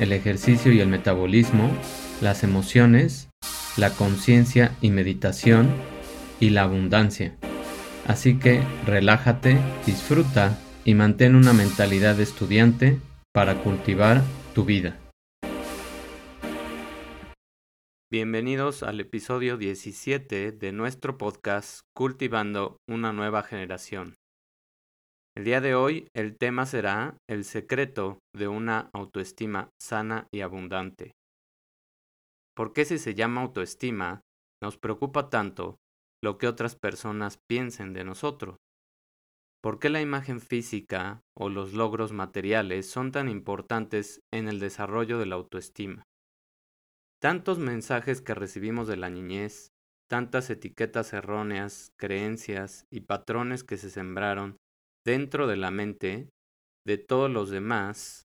el ejercicio y el metabolismo, las emociones, la conciencia y meditación y la abundancia. Así que relájate, disfruta y mantén una mentalidad de estudiante para cultivar tu vida. Bienvenidos al episodio 17 de nuestro podcast Cultivando una nueva generación. El día de hoy el tema será el secreto de una autoestima sana y abundante. ¿Por qué si se llama autoestima nos preocupa tanto lo que otras personas piensen de nosotros? ¿Por qué la imagen física o los logros materiales son tan importantes en el desarrollo de la autoestima? Tantos mensajes que recibimos de la niñez, tantas etiquetas erróneas, creencias y patrones que se sembraron dentro de la mente de todos los demás,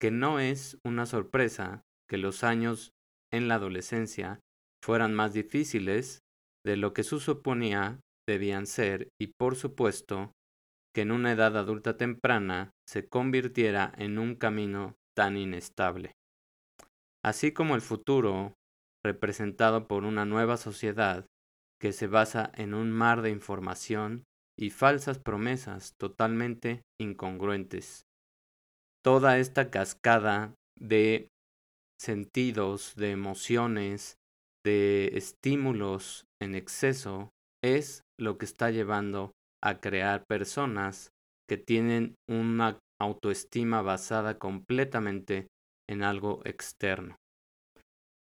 que no es una sorpresa que los años en la adolescencia fueran más difíciles de lo que su suponía debían ser y por supuesto que en una edad adulta temprana se convirtiera en un camino tan inestable. Así como el futuro, representado por una nueva sociedad que se basa en un mar de información y falsas promesas totalmente incongruentes. Toda esta cascada de sentidos, de emociones, de estímulos en exceso es lo que está llevando a crear personas que tienen una autoestima basada completamente en algo externo.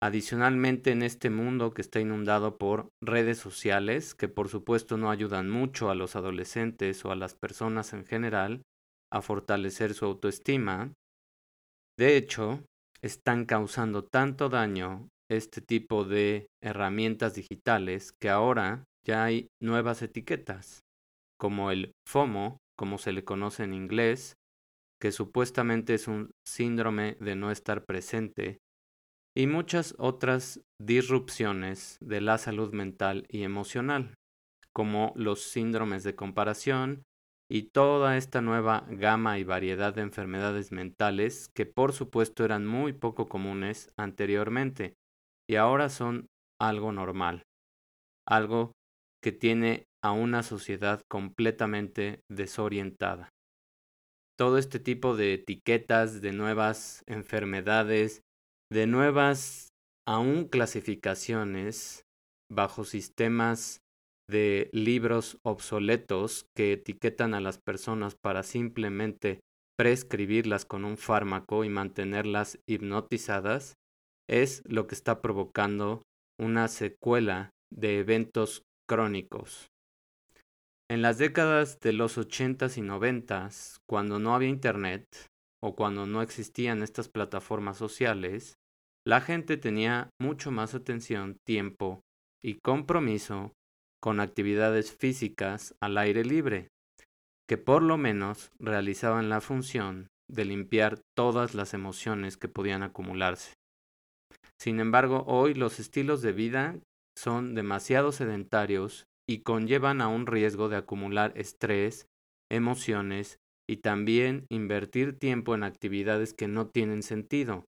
Adicionalmente, en este mundo que está inundado por redes sociales, que por supuesto no ayudan mucho a los adolescentes o a las personas en general a fortalecer su autoestima, de hecho, están causando tanto daño este tipo de herramientas digitales que ahora ya hay nuevas etiquetas, como el FOMO, como se le conoce en inglés, que supuestamente es un síndrome de no estar presente y muchas otras disrupciones de la salud mental y emocional, como los síndromes de comparación y toda esta nueva gama y variedad de enfermedades mentales que por supuesto eran muy poco comunes anteriormente y ahora son algo normal, algo que tiene a una sociedad completamente desorientada. Todo este tipo de etiquetas de nuevas enfermedades de nuevas aún clasificaciones bajo sistemas de libros obsoletos que etiquetan a las personas para simplemente prescribirlas con un fármaco y mantenerlas hipnotizadas, es lo que está provocando una secuela de eventos crónicos. En las décadas de los 80s y 90s, cuando no había Internet, o cuando no existían estas plataformas sociales, la gente tenía mucho más atención, tiempo y compromiso con actividades físicas al aire libre, que por lo menos realizaban la función de limpiar todas las emociones que podían acumularse. Sin embargo, hoy los estilos de vida son demasiado sedentarios y conllevan a un riesgo de acumular estrés, emociones y también invertir tiempo en actividades que no tienen sentido,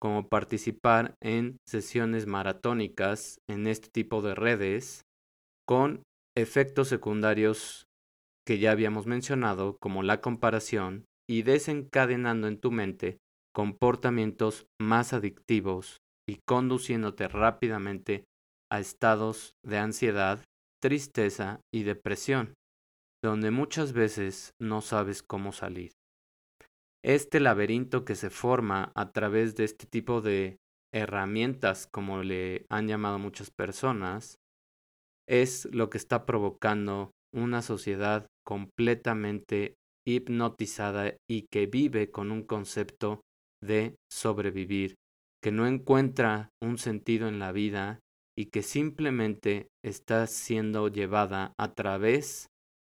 como participar en sesiones maratónicas en este tipo de redes con efectos secundarios que ya habíamos mencionado, como la comparación, y desencadenando en tu mente comportamientos más adictivos y conduciéndote rápidamente a estados de ansiedad, tristeza y depresión donde muchas veces no sabes cómo salir. Este laberinto que se forma a través de este tipo de herramientas, como le han llamado muchas personas, es lo que está provocando una sociedad completamente hipnotizada y que vive con un concepto de sobrevivir, que no encuentra un sentido en la vida y que simplemente está siendo llevada a través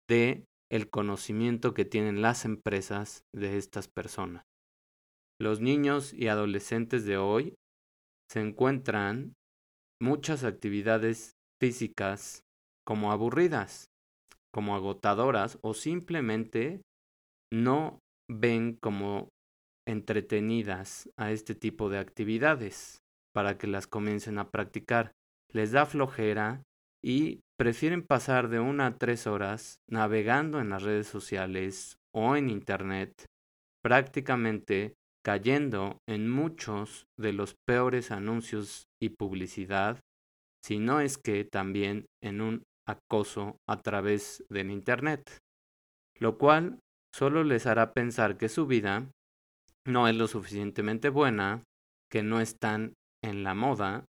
de el conocimiento que tienen las empresas de estas personas. Los niños y adolescentes de hoy se encuentran muchas actividades físicas como aburridas, como agotadoras o simplemente no ven como entretenidas a este tipo de actividades para que las comiencen a practicar. Les da flojera y prefieren pasar de una a tres horas navegando en las redes sociales o en Internet, prácticamente cayendo en muchos de los peores anuncios y publicidad, si no es que también en un acoso a través del Internet, lo cual solo les hará pensar que su vida no es lo suficientemente buena, que no están en la moda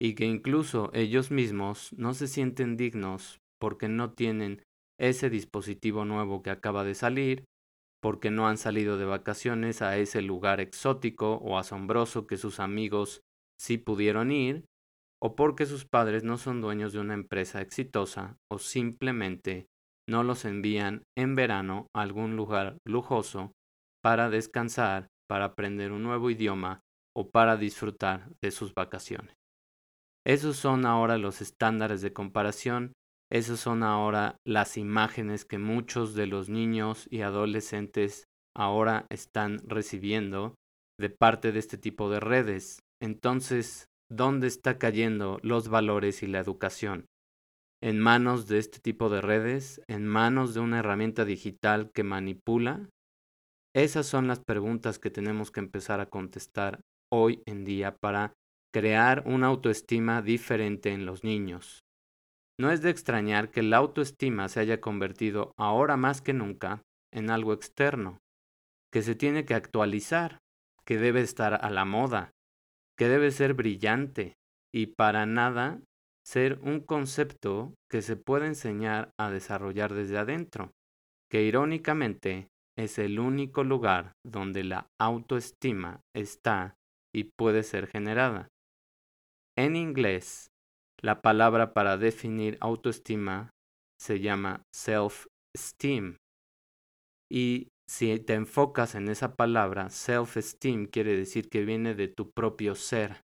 y que incluso ellos mismos no se sienten dignos porque no tienen ese dispositivo nuevo que acaba de salir, porque no han salido de vacaciones a ese lugar exótico o asombroso que sus amigos sí pudieron ir, o porque sus padres no son dueños de una empresa exitosa o simplemente no los envían en verano a algún lugar lujoso para descansar, para aprender un nuevo idioma o para disfrutar de sus vacaciones. Esos son ahora los estándares de comparación, esos son ahora las imágenes que muchos de los niños y adolescentes ahora están recibiendo de parte de este tipo de redes. Entonces, ¿dónde está cayendo los valores y la educación? ¿En manos de este tipo de redes? ¿En manos de una herramienta digital que manipula? Esas son las preguntas que tenemos que empezar a contestar hoy en día para crear una autoestima diferente en los niños. No es de extrañar que la autoestima se haya convertido ahora más que nunca en algo externo, que se tiene que actualizar, que debe estar a la moda, que debe ser brillante y para nada ser un concepto que se puede enseñar a desarrollar desde adentro, que irónicamente es el único lugar donde la autoestima está y puede ser generada. En inglés, la palabra para definir autoestima se llama self-esteem. Y si te enfocas en esa palabra, self-esteem quiere decir que viene de tu propio ser,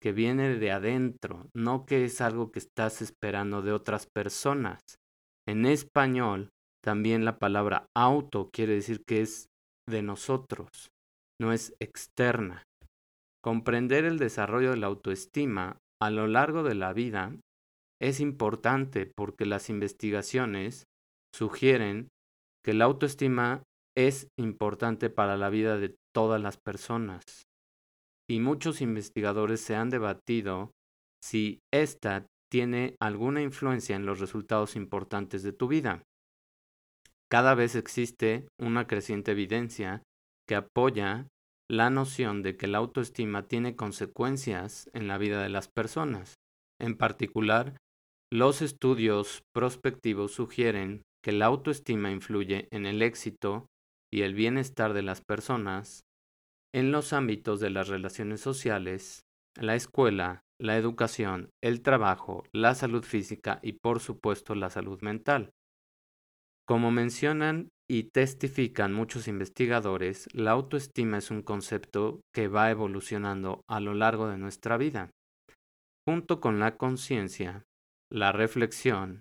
que viene de adentro, no que es algo que estás esperando de otras personas. En español, también la palabra auto quiere decir que es de nosotros, no es externa. Comprender el desarrollo de la autoestima a lo largo de la vida es importante porque las investigaciones sugieren que la autoestima es importante para la vida de todas las personas. Y muchos investigadores se han debatido si ésta tiene alguna influencia en los resultados importantes de tu vida. Cada vez existe una creciente evidencia que apoya la noción de que la autoestima tiene consecuencias en la vida de las personas. En particular, los estudios prospectivos sugieren que la autoestima influye en el éxito y el bienestar de las personas en los ámbitos de las relaciones sociales, la escuela, la educación, el trabajo, la salud física y por supuesto la salud mental. Como mencionan y testifican muchos investigadores, la autoestima es un concepto que va evolucionando a lo largo de nuestra vida. Junto con la conciencia, la reflexión,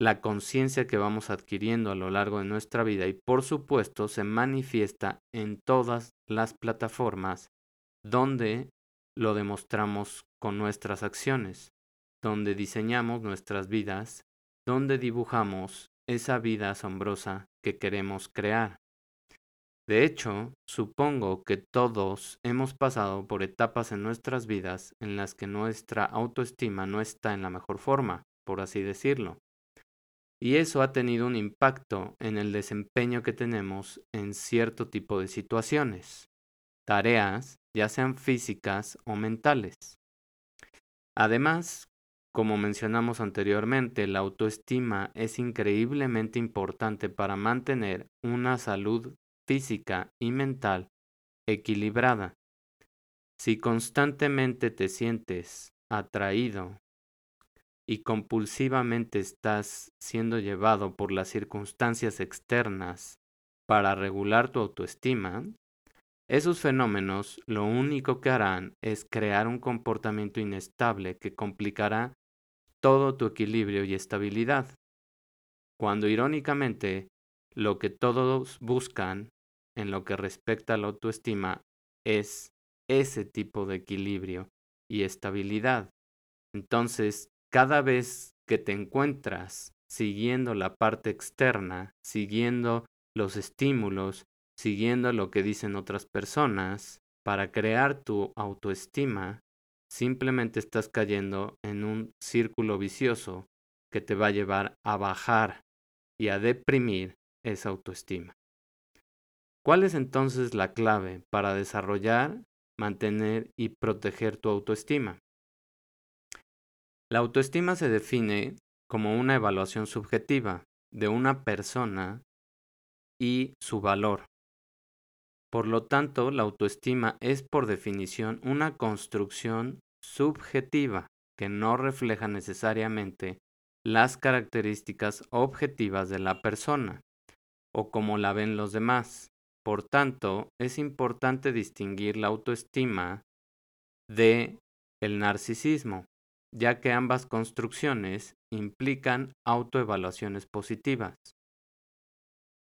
la conciencia que vamos adquiriendo a lo largo de nuestra vida y por supuesto se manifiesta en todas las plataformas donde lo demostramos con nuestras acciones, donde diseñamos nuestras vidas, donde dibujamos esa vida asombrosa que queremos crear. De hecho, supongo que todos hemos pasado por etapas en nuestras vidas en las que nuestra autoestima no está en la mejor forma, por así decirlo. Y eso ha tenido un impacto en el desempeño que tenemos en cierto tipo de situaciones, tareas, ya sean físicas o mentales. Además, como mencionamos anteriormente, la autoestima es increíblemente importante para mantener una salud física y mental equilibrada. Si constantemente te sientes atraído y compulsivamente estás siendo llevado por las circunstancias externas para regular tu autoestima, esos fenómenos lo único que harán es crear un comportamiento inestable que complicará todo tu equilibrio y estabilidad. Cuando irónicamente lo que todos buscan en lo que respecta a la autoestima es ese tipo de equilibrio y estabilidad. Entonces, cada vez que te encuentras siguiendo la parte externa, siguiendo los estímulos, siguiendo lo que dicen otras personas, para crear tu autoestima, simplemente estás cayendo en un círculo vicioso que te va a llevar a bajar y a deprimir esa autoestima. ¿Cuál es entonces la clave para desarrollar, mantener y proteger tu autoestima? La autoestima se define como una evaluación subjetiva de una persona y su valor. Por lo tanto, la autoestima es por definición una construcción subjetiva que no refleja necesariamente las características objetivas de la persona o como la ven los demás. Por tanto, es importante distinguir la autoestima de el narcisismo, ya que ambas construcciones implican autoevaluaciones positivas.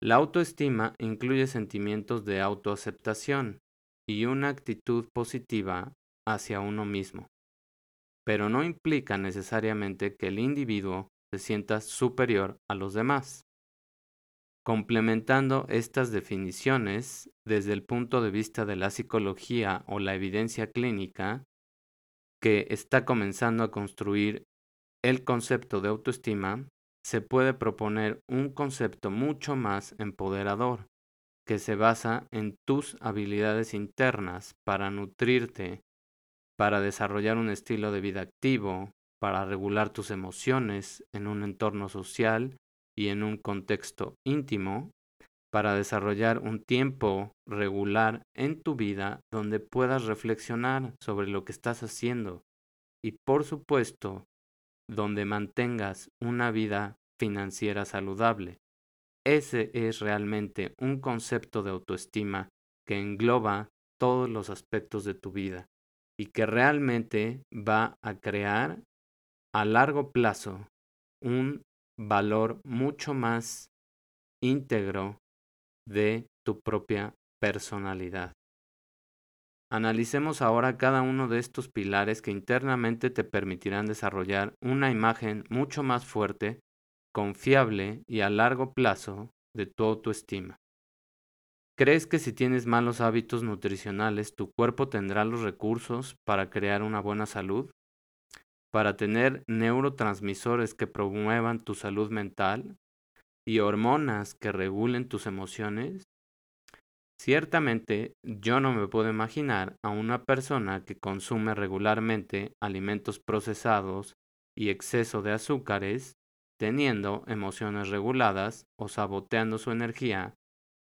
La autoestima incluye sentimientos de autoaceptación y una actitud positiva hacia uno mismo, pero no implica necesariamente que el individuo se sienta superior a los demás. Complementando estas definiciones desde el punto de vista de la psicología o la evidencia clínica, que está comenzando a construir el concepto de autoestima, se puede proponer un concepto mucho más empoderador, que se basa en tus habilidades internas para nutrirte, para desarrollar un estilo de vida activo, para regular tus emociones en un entorno social y en un contexto íntimo, para desarrollar un tiempo regular en tu vida donde puedas reflexionar sobre lo que estás haciendo. Y por supuesto donde mantengas una vida financiera saludable. Ese es realmente un concepto de autoestima que engloba todos los aspectos de tu vida y que realmente va a crear a largo plazo un valor mucho más íntegro de tu propia personalidad. Analicemos ahora cada uno de estos pilares que internamente te permitirán desarrollar una imagen mucho más fuerte, confiable y a largo plazo de tu autoestima. ¿Crees que si tienes malos hábitos nutricionales tu cuerpo tendrá los recursos para crear una buena salud? para tener neurotransmisores que promuevan tu salud mental y hormonas que regulen tus emociones? Ciertamente, yo no me puedo imaginar a una persona que consume regularmente alimentos procesados y exceso de azúcares teniendo emociones reguladas o saboteando su energía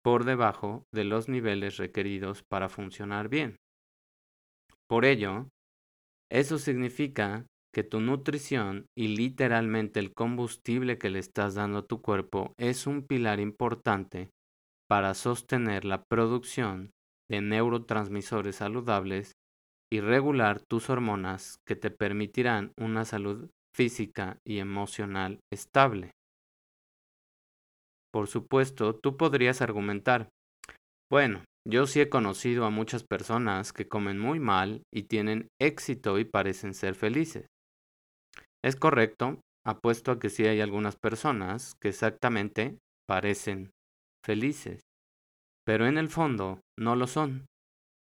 por debajo de los niveles requeridos para funcionar bien. Por ello, eso significa que tu nutrición y literalmente el combustible que le estás dando a tu cuerpo es un pilar importante para sostener la producción de neurotransmisores saludables y regular tus hormonas que te permitirán una salud física y emocional estable. Por supuesto, tú podrías argumentar, bueno, yo sí he conocido a muchas personas que comen muy mal y tienen éxito y parecen ser felices. Es correcto, apuesto a que sí hay algunas personas que exactamente parecen felices, pero en el fondo no lo son,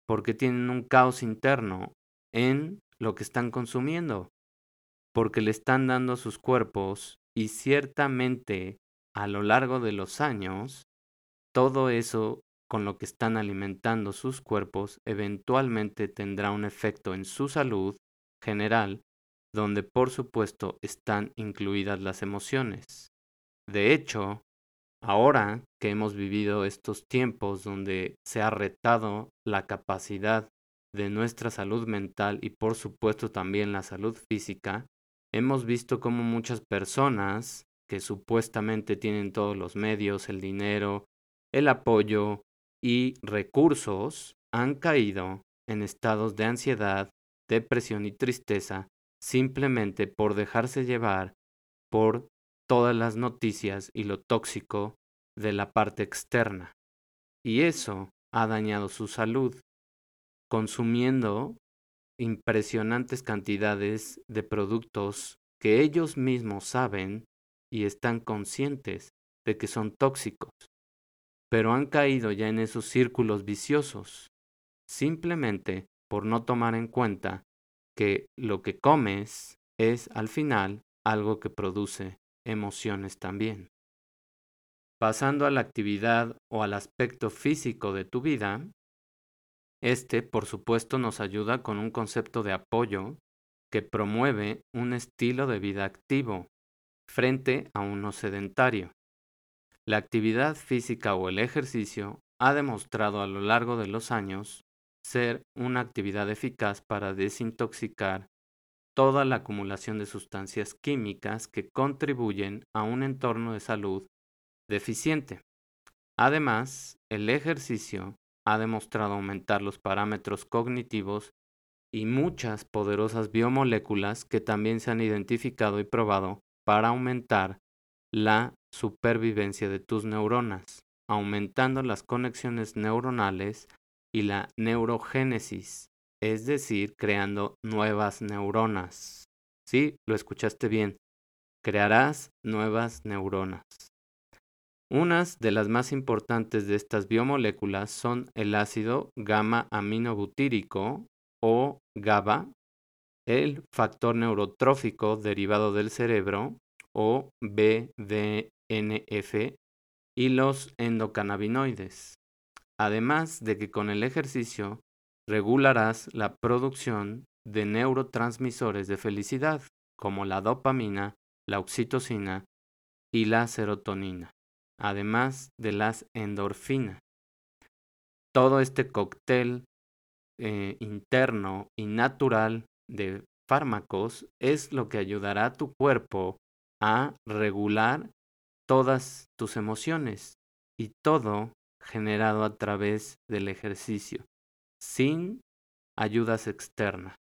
porque tienen un caos interno en lo que están consumiendo, porque le están dando sus cuerpos y ciertamente a lo largo de los años, todo eso con lo que están alimentando sus cuerpos eventualmente tendrá un efecto en su salud general donde por supuesto están incluidas las emociones. De hecho, Ahora que hemos vivido estos tiempos donde se ha retado la capacidad de nuestra salud mental y por supuesto también la salud física, hemos visto cómo muchas personas que supuestamente tienen todos los medios, el dinero, el apoyo y recursos, han caído en estados de ansiedad, depresión y tristeza simplemente por dejarse llevar por todas las noticias y lo tóxico de la parte externa. Y eso ha dañado su salud, consumiendo impresionantes cantidades de productos que ellos mismos saben y están conscientes de que son tóxicos, pero han caído ya en esos círculos viciosos, simplemente por no tomar en cuenta que lo que comes es al final algo que produce emociones también. Pasando a la actividad o al aspecto físico de tu vida, este, por supuesto, nos ayuda con un concepto de apoyo que promueve un estilo de vida activo frente a uno sedentario. La actividad física o el ejercicio ha demostrado a lo largo de los años ser una actividad eficaz para desintoxicar toda la acumulación de sustancias químicas que contribuyen a un entorno de salud deficiente. Además, el ejercicio ha demostrado aumentar los parámetros cognitivos y muchas poderosas biomoléculas que también se han identificado y probado para aumentar la supervivencia de tus neuronas, aumentando las conexiones neuronales y la neurogénesis, es decir, creando nuevas neuronas. Sí, lo escuchaste bien. Crearás nuevas neuronas. Unas de las más importantes de estas biomoléculas son el ácido gamma aminobutírico o GABA, el factor neurotrófico derivado del cerebro o BDNF y los endocannabinoides. Además de que con el ejercicio regularás la producción de neurotransmisores de felicidad como la dopamina, la oxitocina y la serotonina además de las endorfinas. Todo este cóctel eh, interno y natural de fármacos es lo que ayudará a tu cuerpo a regular todas tus emociones y todo generado a través del ejercicio, sin ayudas externas.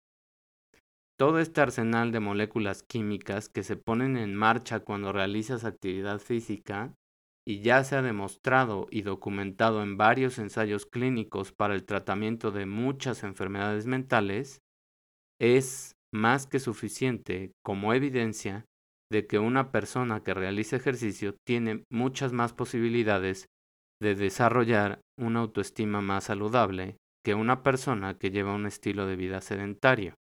Todo este arsenal de moléculas químicas que se ponen en marcha cuando realizas actividad física y ya se ha demostrado y documentado en varios ensayos clínicos para el tratamiento de muchas enfermedades mentales, es más que suficiente como evidencia de que una persona que realiza ejercicio tiene muchas más posibilidades de desarrollar una autoestima más saludable que una persona que lleva un estilo de vida sedentario.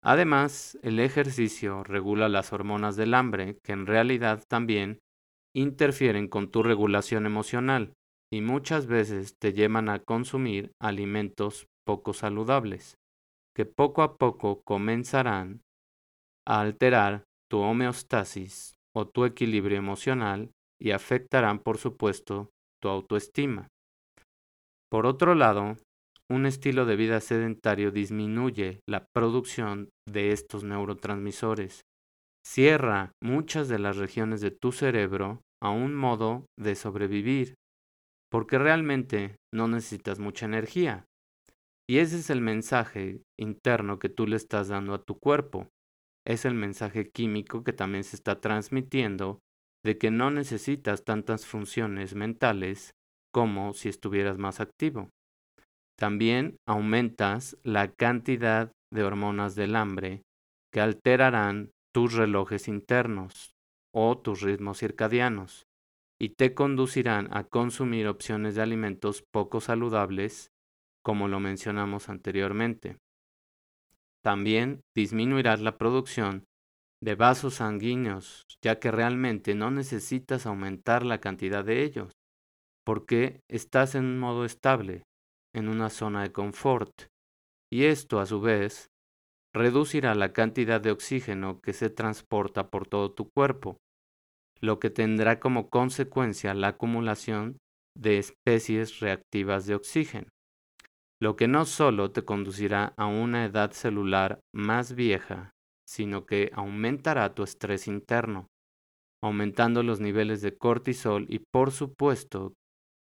Además, el ejercicio regula las hormonas del hambre, que en realidad también interfieren con tu regulación emocional y muchas veces te llevan a consumir alimentos poco saludables, que poco a poco comenzarán a alterar tu homeostasis o tu equilibrio emocional y afectarán, por supuesto, tu autoestima. Por otro lado, un estilo de vida sedentario disminuye la producción de estos neurotransmisores cierra muchas de las regiones de tu cerebro a un modo de sobrevivir, porque realmente no necesitas mucha energía. Y ese es el mensaje interno que tú le estás dando a tu cuerpo. Es el mensaje químico que también se está transmitiendo de que no necesitas tantas funciones mentales como si estuvieras más activo. También aumentas la cantidad de hormonas del hambre que alterarán tus relojes internos o tus ritmos circadianos y te conducirán a consumir opciones de alimentos poco saludables, como lo mencionamos anteriormente. También disminuirás la producción de vasos sanguíneos, ya que realmente no necesitas aumentar la cantidad de ellos, porque estás en modo estable, en una zona de confort, y esto a su vez reducirá la cantidad de oxígeno que se transporta por todo tu cuerpo, lo que tendrá como consecuencia la acumulación de especies reactivas de oxígeno, lo que no solo te conducirá a una edad celular más vieja, sino que aumentará tu estrés interno, aumentando los niveles de cortisol y por supuesto,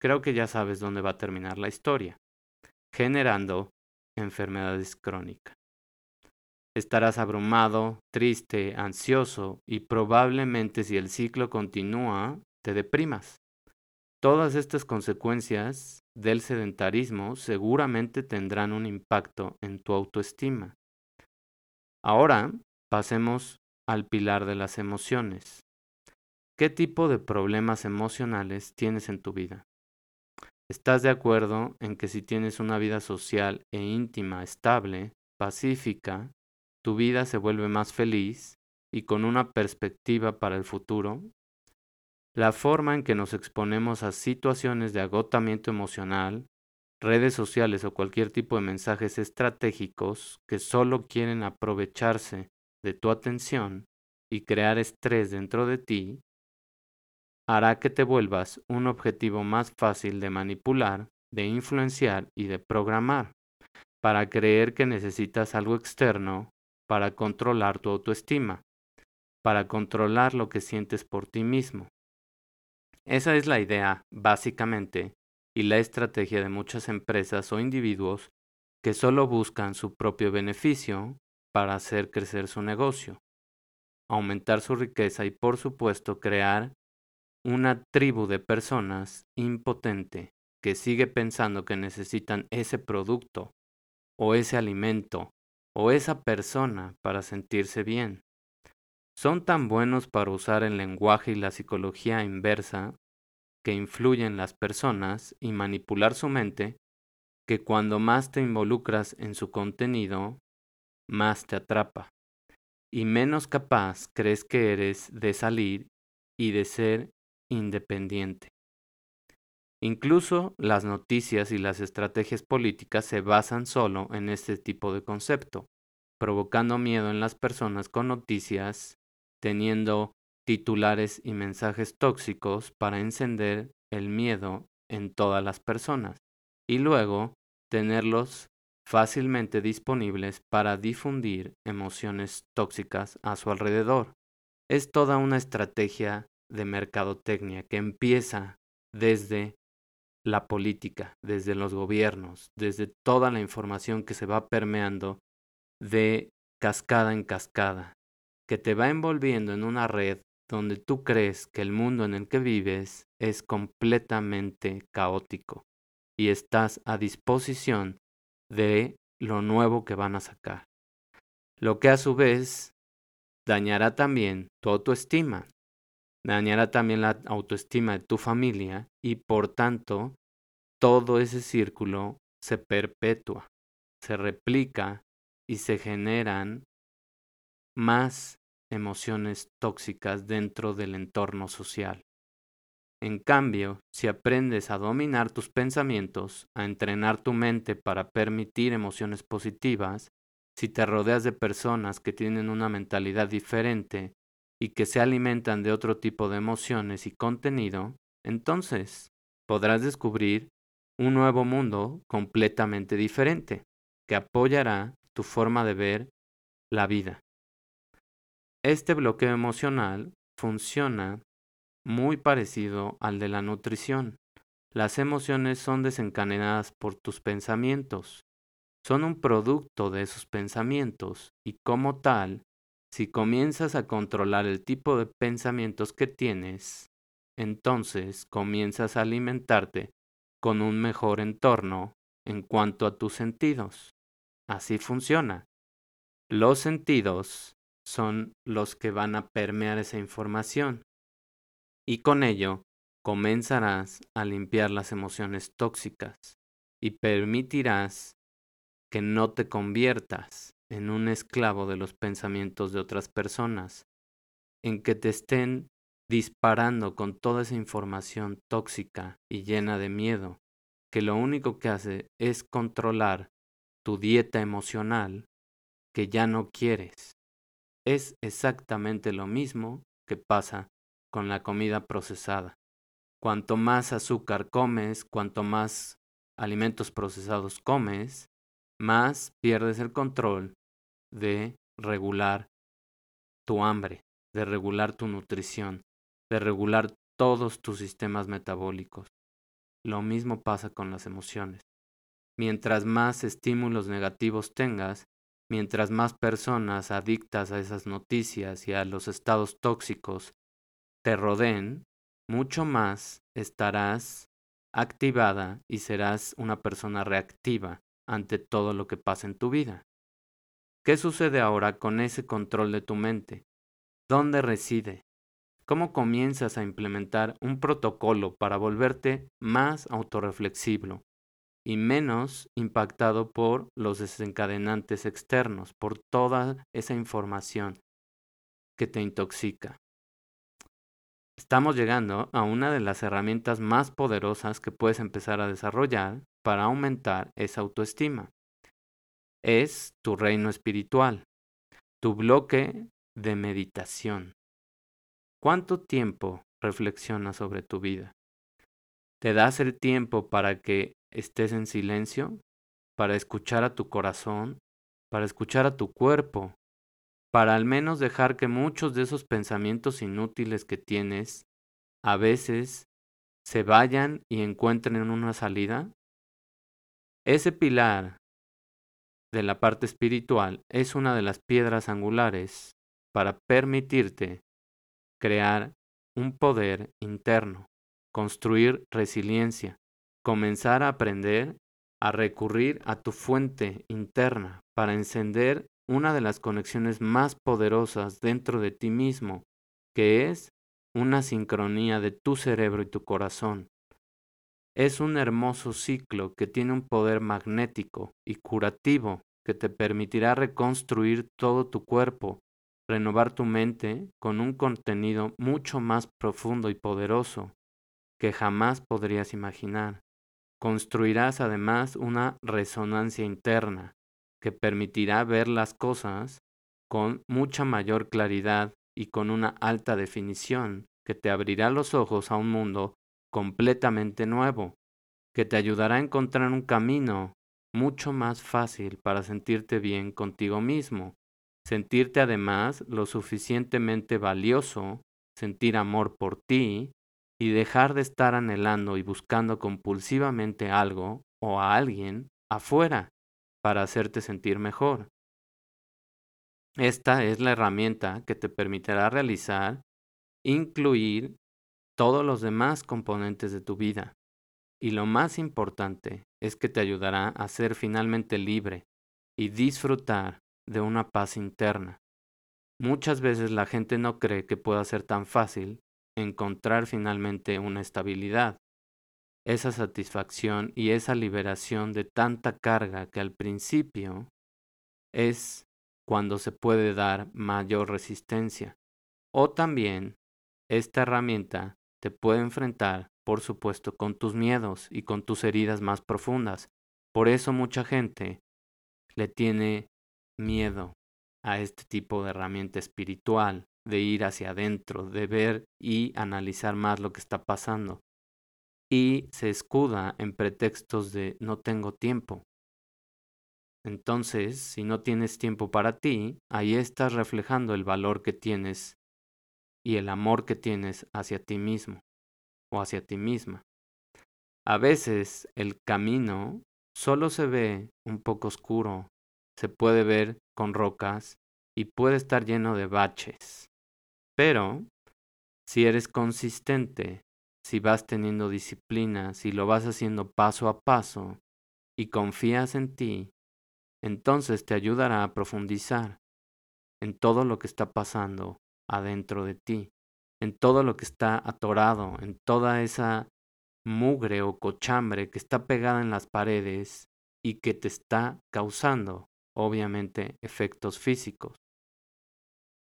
creo que ya sabes dónde va a terminar la historia, generando enfermedades crónicas. Estarás abrumado, triste, ansioso y probablemente si el ciclo continúa, te deprimas. Todas estas consecuencias del sedentarismo seguramente tendrán un impacto en tu autoestima. Ahora pasemos al pilar de las emociones. ¿Qué tipo de problemas emocionales tienes en tu vida? ¿Estás de acuerdo en que si tienes una vida social e íntima estable, pacífica, tu vida se vuelve más feliz y con una perspectiva para el futuro? La forma en que nos exponemos a situaciones de agotamiento emocional, redes sociales o cualquier tipo de mensajes estratégicos que solo quieren aprovecharse de tu atención y crear estrés dentro de ti, hará que te vuelvas un objetivo más fácil de manipular, de influenciar y de programar, para creer que necesitas algo externo para controlar tu autoestima, para controlar lo que sientes por ti mismo. Esa es la idea, básicamente, y la estrategia de muchas empresas o individuos que solo buscan su propio beneficio para hacer crecer su negocio, aumentar su riqueza y por supuesto crear una tribu de personas impotente que sigue pensando que necesitan ese producto o ese alimento o esa persona para sentirse bien. Son tan buenos para usar el lenguaje y la psicología inversa que influyen las personas y manipular su mente que cuando más te involucras en su contenido, más te atrapa y menos capaz crees que eres de salir y de ser independiente. Incluso las noticias y las estrategias políticas se basan solo en este tipo de concepto, provocando miedo en las personas con noticias, teniendo titulares y mensajes tóxicos para encender el miedo en todas las personas y luego tenerlos fácilmente disponibles para difundir emociones tóxicas a su alrededor. Es toda una estrategia de mercadotecnia que empieza desde la política, desde los gobiernos, desde toda la información que se va permeando de cascada en cascada, que te va envolviendo en una red donde tú crees que el mundo en el que vives es completamente caótico y estás a disposición de lo nuevo que van a sacar. Lo que a su vez dañará también tu autoestima, dañará también la autoestima de tu familia y por tanto todo ese círculo se perpetúa, se replica y se generan más emociones tóxicas dentro del entorno social. En cambio, si aprendes a dominar tus pensamientos, a entrenar tu mente para permitir emociones positivas, si te rodeas de personas que tienen una mentalidad diferente y que se alimentan de otro tipo de emociones y contenido, entonces podrás descubrir un nuevo mundo completamente diferente que apoyará tu forma de ver la vida. Este bloqueo emocional funciona muy parecido al de la nutrición. Las emociones son desencadenadas por tus pensamientos. Son un producto de esos pensamientos y como tal, si comienzas a controlar el tipo de pensamientos que tienes, entonces comienzas a alimentarte con un mejor entorno en cuanto a tus sentidos. Así funciona. Los sentidos son los que van a permear esa información y con ello comenzarás a limpiar las emociones tóxicas y permitirás que no te conviertas en un esclavo de los pensamientos de otras personas, en que te estén disparando con toda esa información tóxica y llena de miedo, que lo único que hace es controlar tu dieta emocional que ya no quieres. Es exactamente lo mismo que pasa con la comida procesada. Cuanto más azúcar comes, cuanto más alimentos procesados comes, más pierdes el control de regular tu hambre, de regular tu nutrición, de regular todos tus sistemas metabólicos. Lo mismo pasa con las emociones. Mientras más estímulos negativos tengas, mientras más personas adictas a esas noticias y a los estados tóxicos te rodeen, mucho más estarás activada y serás una persona reactiva ante todo lo que pasa en tu vida. ¿Qué sucede ahora con ese control de tu mente? ¿Dónde reside? ¿Cómo comienzas a implementar un protocolo para volverte más autorreflexivo y menos impactado por los desencadenantes externos, por toda esa información que te intoxica? Estamos llegando a una de las herramientas más poderosas que puedes empezar a desarrollar para aumentar esa autoestima. Es tu reino espiritual, tu bloque de meditación. ¿Cuánto tiempo reflexionas sobre tu vida? ¿Te das el tiempo para que estés en silencio? ¿Para escuchar a tu corazón? ¿Para escuchar a tu cuerpo? para al menos dejar que muchos de esos pensamientos inútiles que tienes a veces se vayan y encuentren una salida? Ese pilar de la parte espiritual es una de las piedras angulares para permitirte crear un poder interno, construir resiliencia, comenzar a aprender a recurrir a tu fuente interna para encender una de las conexiones más poderosas dentro de ti mismo, que es una sincronía de tu cerebro y tu corazón. Es un hermoso ciclo que tiene un poder magnético y curativo que te permitirá reconstruir todo tu cuerpo, renovar tu mente con un contenido mucho más profundo y poderoso que jamás podrías imaginar. Construirás además una resonancia interna, que permitirá ver las cosas con mucha mayor claridad y con una alta definición, que te abrirá los ojos a un mundo completamente nuevo, que te ayudará a encontrar un camino mucho más fácil para sentirte bien contigo mismo, sentirte además lo suficientemente valioso, sentir amor por ti y dejar de estar anhelando y buscando compulsivamente algo o a alguien afuera para hacerte sentir mejor. Esta es la herramienta que te permitirá realizar, incluir todos los demás componentes de tu vida. Y lo más importante es que te ayudará a ser finalmente libre y disfrutar de una paz interna. Muchas veces la gente no cree que pueda ser tan fácil encontrar finalmente una estabilidad esa satisfacción y esa liberación de tanta carga que al principio es cuando se puede dar mayor resistencia. O también esta herramienta te puede enfrentar, por supuesto, con tus miedos y con tus heridas más profundas. Por eso mucha gente le tiene miedo a este tipo de herramienta espiritual, de ir hacia adentro, de ver y analizar más lo que está pasando y se escuda en pretextos de no tengo tiempo. Entonces, si no tienes tiempo para ti, ahí estás reflejando el valor que tienes y el amor que tienes hacia ti mismo o hacia ti misma. A veces el camino solo se ve un poco oscuro, se puede ver con rocas y puede estar lleno de baches. Pero, si eres consistente si vas teniendo disciplina, si lo vas haciendo paso a paso y confías en ti, entonces te ayudará a profundizar en todo lo que está pasando adentro de ti, en todo lo que está atorado, en toda esa mugre o cochambre que está pegada en las paredes y que te está causando, obviamente, efectos físicos.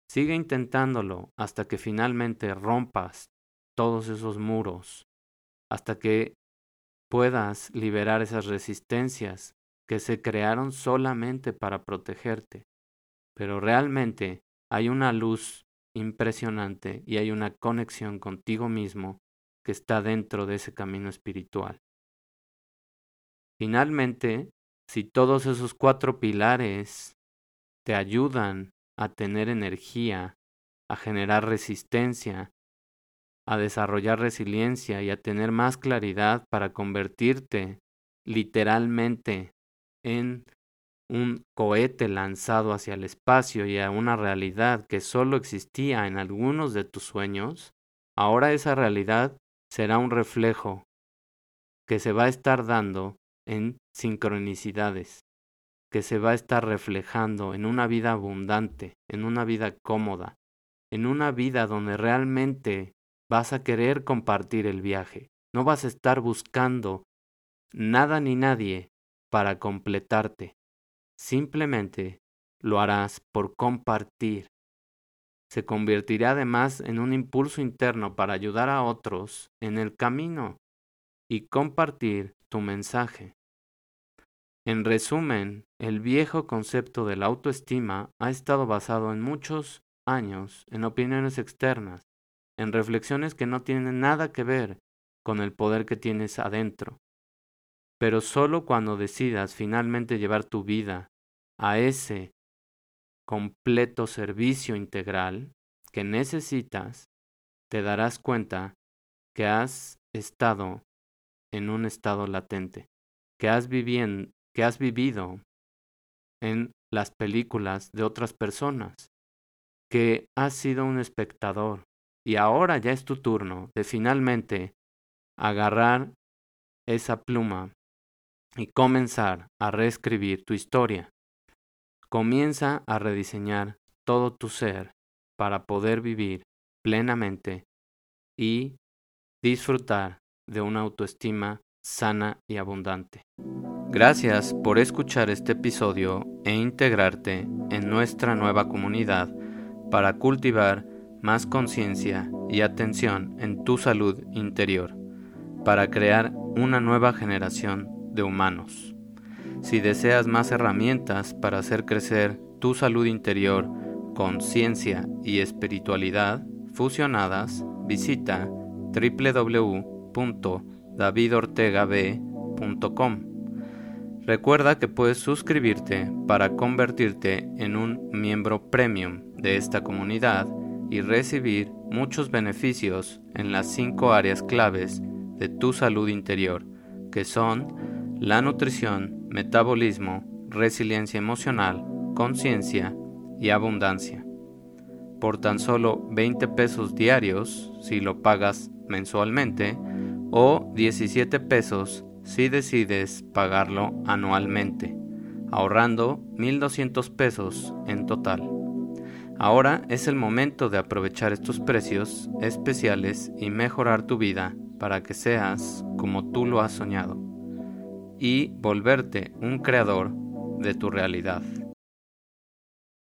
Sigue intentándolo hasta que finalmente rompas todos esos muros hasta que puedas liberar esas resistencias que se crearon solamente para protegerte. Pero realmente hay una luz impresionante y hay una conexión contigo mismo que está dentro de ese camino espiritual. Finalmente, si todos esos cuatro pilares te ayudan a tener energía, a generar resistencia, a desarrollar resiliencia y a tener más claridad para convertirte literalmente en un cohete lanzado hacia el espacio y a una realidad que solo existía en algunos de tus sueños, ahora esa realidad será un reflejo que se va a estar dando en sincronicidades, que se va a estar reflejando en una vida abundante, en una vida cómoda, en una vida donde realmente vas a querer compartir el viaje. No vas a estar buscando nada ni nadie para completarte. Simplemente lo harás por compartir. Se convertirá además en un impulso interno para ayudar a otros en el camino y compartir tu mensaje. En resumen, el viejo concepto de la autoestima ha estado basado en muchos años en opiniones externas, en reflexiones que no tienen nada que ver con el poder que tienes adentro. Pero solo cuando decidas finalmente llevar tu vida a ese completo servicio integral que necesitas, te darás cuenta que has estado en un estado latente, que has, que has vivido en las películas de otras personas, que has sido un espectador y ahora ya es tu turno de finalmente agarrar esa pluma y comenzar a reescribir tu historia. Comienza a rediseñar todo tu ser para poder vivir plenamente y disfrutar de una autoestima sana y abundante. Gracias por escuchar este episodio e integrarte en nuestra nueva comunidad para cultivar más conciencia y atención en tu salud interior, para crear una nueva generación de humanos. Si deseas más herramientas para hacer crecer tu salud interior, conciencia y espiritualidad fusionadas, visita www.davidortegab.com. Recuerda que puedes suscribirte para convertirte en un miembro premium de esta comunidad y recibir muchos beneficios en las cinco áreas claves de tu salud interior, que son la nutrición, metabolismo, resiliencia emocional, conciencia y abundancia. Por tan solo 20 pesos diarios si lo pagas mensualmente o 17 pesos si decides pagarlo anualmente, ahorrando 1.200 pesos en total. Ahora es el momento de aprovechar estos precios especiales y mejorar tu vida para que seas como tú lo has soñado y volverte un creador de tu realidad.